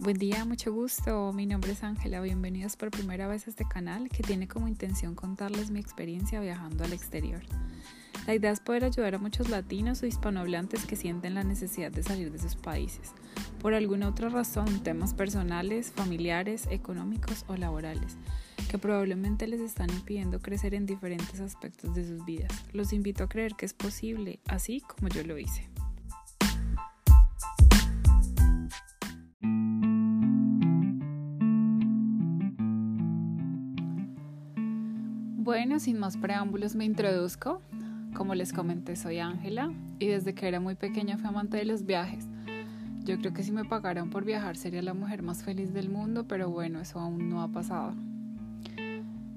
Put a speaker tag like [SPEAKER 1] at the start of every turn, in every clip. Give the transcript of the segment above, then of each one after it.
[SPEAKER 1] Buen día, mucho gusto. Mi nombre es Ángela. Bienvenidos por primera vez a este canal que tiene como intención contarles mi experiencia viajando al exterior. La idea es poder ayudar a muchos latinos o hispanohablantes que sienten la necesidad de salir de sus países, por alguna otra razón, temas personales, familiares, económicos o laborales, que probablemente les están impidiendo crecer en diferentes aspectos de sus vidas. Los invito a creer que es posible, así como yo lo hice. Bueno, sin más preámbulos me introduzco. Como les comenté, soy Ángela y desde que era muy pequeña fui amante de los viajes. Yo creo que si me pagaran por viajar sería la mujer más feliz del mundo, pero bueno, eso aún no ha pasado.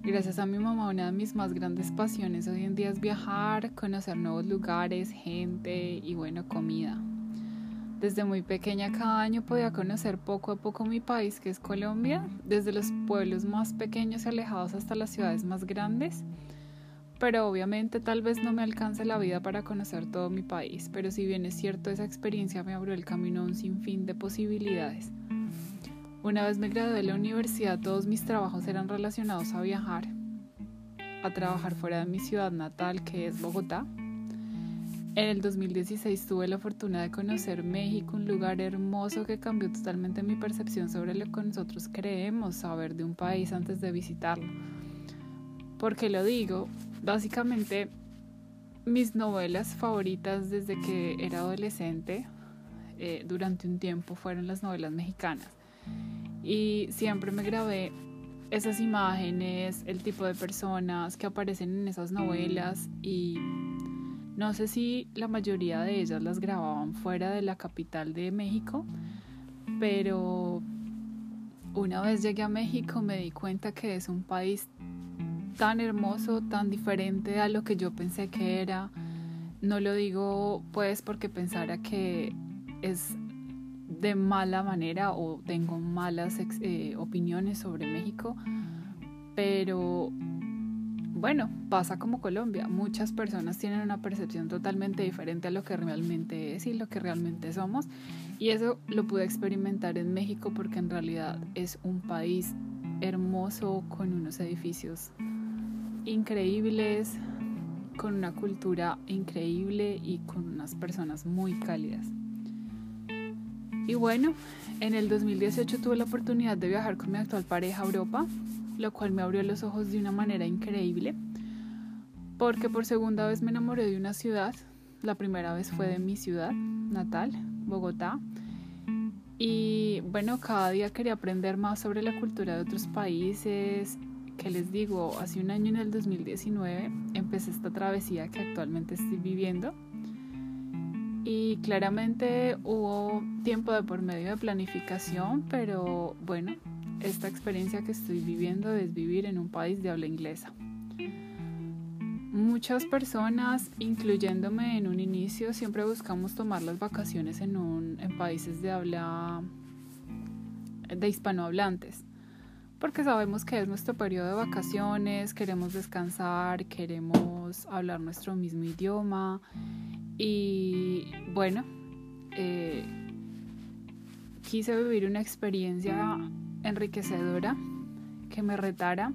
[SPEAKER 1] Gracias a mi mamá, una de mis más grandes pasiones hoy en día es viajar, conocer nuevos lugares, gente y bueno, comida. Desde muy pequeña cada año podía conocer poco a poco mi país, que es Colombia, desde los pueblos más pequeños y alejados hasta las ciudades más grandes. Pero obviamente tal vez no me alcance la vida para conocer todo mi país, pero si bien es cierto, esa experiencia me abrió el camino a un sinfín de posibilidades. Una vez me gradué de la universidad, todos mis trabajos eran relacionados a viajar, a trabajar fuera de mi ciudad natal, que es Bogotá, en el 2016 tuve la fortuna de conocer México, un lugar hermoso que cambió totalmente mi percepción sobre lo que nosotros creemos saber de un país antes de visitarlo. ¿Por qué lo digo? Básicamente, mis novelas favoritas desde que era adolescente eh, durante un tiempo fueron las novelas mexicanas. Y siempre me grabé esas imágenes, el tipo de personas que aparecen en esas novelas y no sé si la mayoría de ellas las grababan fuera de la capital de México, pero una vez llegué a México me di cuenta que es un país tan hermoso, tan diferente a lo que yo pensé que era. No lo digo pues porque pensara que es de mala manera o tengo malas eh, opiniones sobre México, pero bueno, pasa como Colombia. Muchas personas tienen una percepción totalmente diferente a lo que realmente es y lo que realmente somos. Y eso lo pude experimentar en México porque en realidad es un país hermoso con unos edificios increíbles, con una cultura increíble y con unas personas muy cálidas. Y bueno, en el 2018 tuve la oportunidad de viajar con mi actual pareja a Europa lo cual me abrió los ojos de una manera increíble, porque por segunda vez me enamoré de una ciudad, la primera vez fue de mi ciudad natal, Bogotá, y bueno, cada día quería aprender más sobre la cultura de otros países, que les digo, hace un año en el 2019 empecé esta travesía que actualmente estoy viviendo. Y claramente hubo tiempo de por medio de planificación, pero bueno, esta experiencia que estoy viviendo es vivir en un país de habla inglesa. Muchas personas, incluyéndome en un inicio, siempre buscamos tomar las vacaciones en, un, en países de habla de hispanohablantes, porque sabemos que es nuestro periodo de vacaciones, queremos descansar, queremos hablar nuestro mismo idioma y bueno, eh, quise vivir una experiencia enriquecedora, que me retara,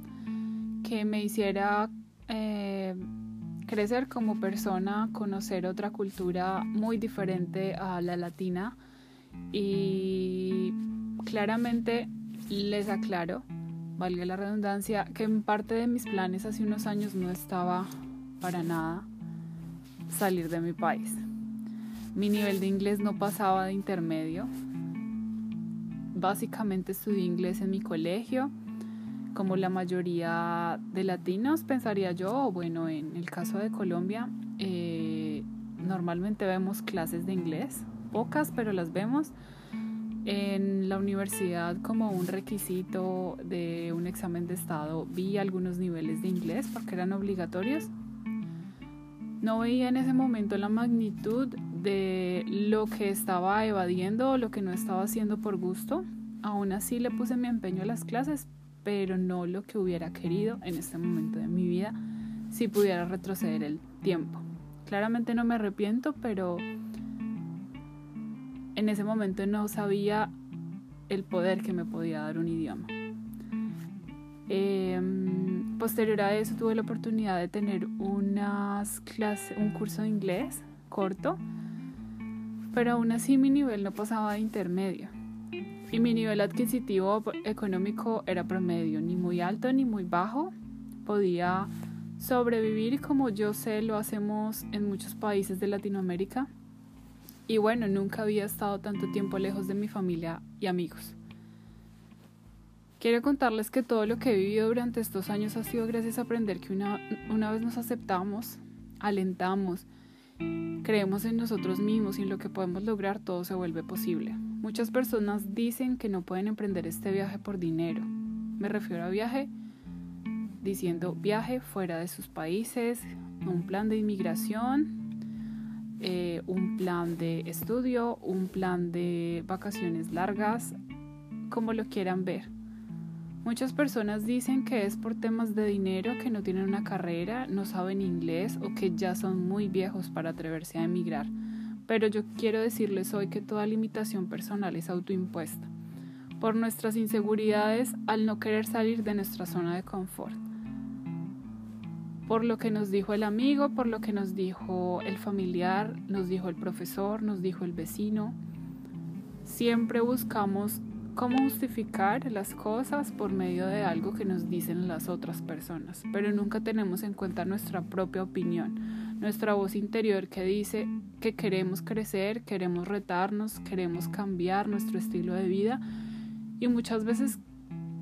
[SPEAKER 1] que me hiciera eh, crecer como persona, conocer otra cultura muy diferente a la latina y claramente les aclaro, valga la redundancia, que en parte de mis planes hace unos años no estaba para nada salir de mi país. Mi nivel de inglés no pasaba de intermedio, básicamente estudié inglés en mi colegio, como la mayoría de latinos, pensaría yo, bueno, en el caso de Colombia, eh, normalmente vemos clases de inglés, pocas, pero las vemos en la universidad como un requisito de un examen de estado. Vi algunos niveles de inglés porque eran obligatorios. No veía en ese momento la magnitud de lo que estaba evadiendo o lo que no estaba haciendo por gusto. Aún así le puse mi empeño a las clases, pero no lo que hubiera querido en este momento de mi vida si pudiera retroceder el tiempo. Claramente no me arrepiento, pero en ese momento no sabía el poder que me podía dar un idioma. Em, posterior a eso tuve la oportunidad de tener unas clases, un curso de inglés corto, pero aún así mi nivel no pasaba de intermedio. Y mi nivel adquisitivo económico era promedio, ni muy alto ni muy bajo. Podía sobrevivir como yo sé lo hacemos en muchos países de Latinoamérica. Y bueno, nunca había estado tanto tiempo lejos de mi familia y amigos. Quiero contarles que todo lo que he vivido durante estos años ha sido gracias a aprender que una, una vez nos aceptamos, alentamos, creemos en nosotros mismos y en lo que podemos lograr, todo se vuelve posible. Muchas personas dicen que no pueden emprender este viaje por dinero. Me refiero a viaje diciendo viaje fuera de sus países, un plan de inmigración, eh, un plan de estudio, un plan de vacaciones largas, como lo quieran ver. Muchas personas dicen que es por temas de dinero, que no tienen una carrera, no saben inglés o que ya son muy viejos para atreverse a emigrar. Pero yo quiero decirles hoy que toda limitación personal es autoimpuesta por nuestras inseguridades al no querer salir de nuestra zona de confort. Por lo que nos dijo el amigo, por lo que nos dijo el familiar, nos dijo el profesor, nos dijo el vecino. Siempre buscamos cómo justificar las cosas por medio de algo que nos dicen las otras personas, pero nunca tenemos en cuenta nuestra propia opinión, nuestra voz interior que dice que queremos crecer, queremos retarnos, queremos cambiar nuestro estilo de vida y muchas veces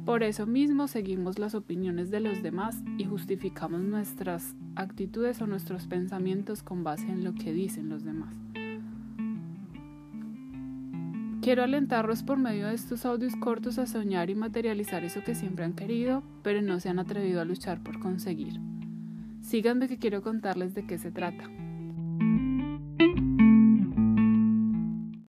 [SPEAKER 1] por eso mismo seguimos las opiniones de los demás y justificamos nuestras actitudes o nuestros pensamientos con base en lo que dicen los demás. Quiero alentarlos por medio de estos audios cortos a soñar y materializar eso que siempre han querido, pero no se han atrevido a luchar por conseguir. Síganme que quiero contarles de qué se trata.